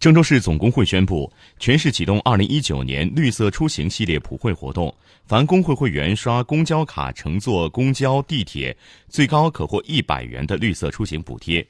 郑州市总工会宣布全市启动二零一九年绿色出行系列普惠活动凡工会会员刷公交卡乘坐公交地铁最高可获一百元的绿色出行补贴。